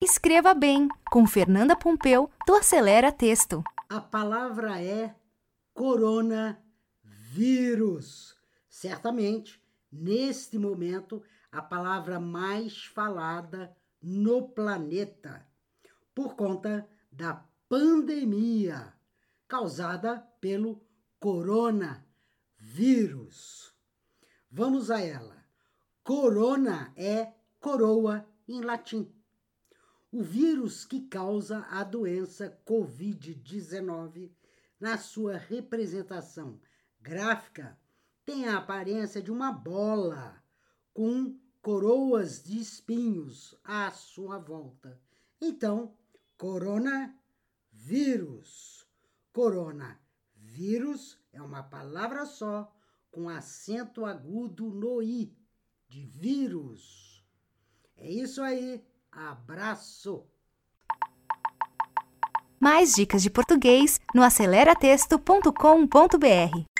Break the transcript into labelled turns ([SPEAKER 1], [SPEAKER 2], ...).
[SPEAKER 1] Escreva bem com Fernanda Pompeu do Acelera Texto.
[SPEAKER 2] A palavra é coronavírus. Certamente, neste momento, a palavra mais falada no planeta, por conta da pandemia causada pelo coronavírus. Vamos a ela. Corona é coroa em latim. O vírus que causa a doença Covid-19, na sua representação gráfica, tem a aparência de uma bola com coroas de espinhos à sua volta. Então, coronavírus. Coronavírus é uma palavra só com acento agudo no i, de vírus. É isso aí. Abraço!
[SPEAKER 1] Mais dicas de português no aceleratexto.com.br.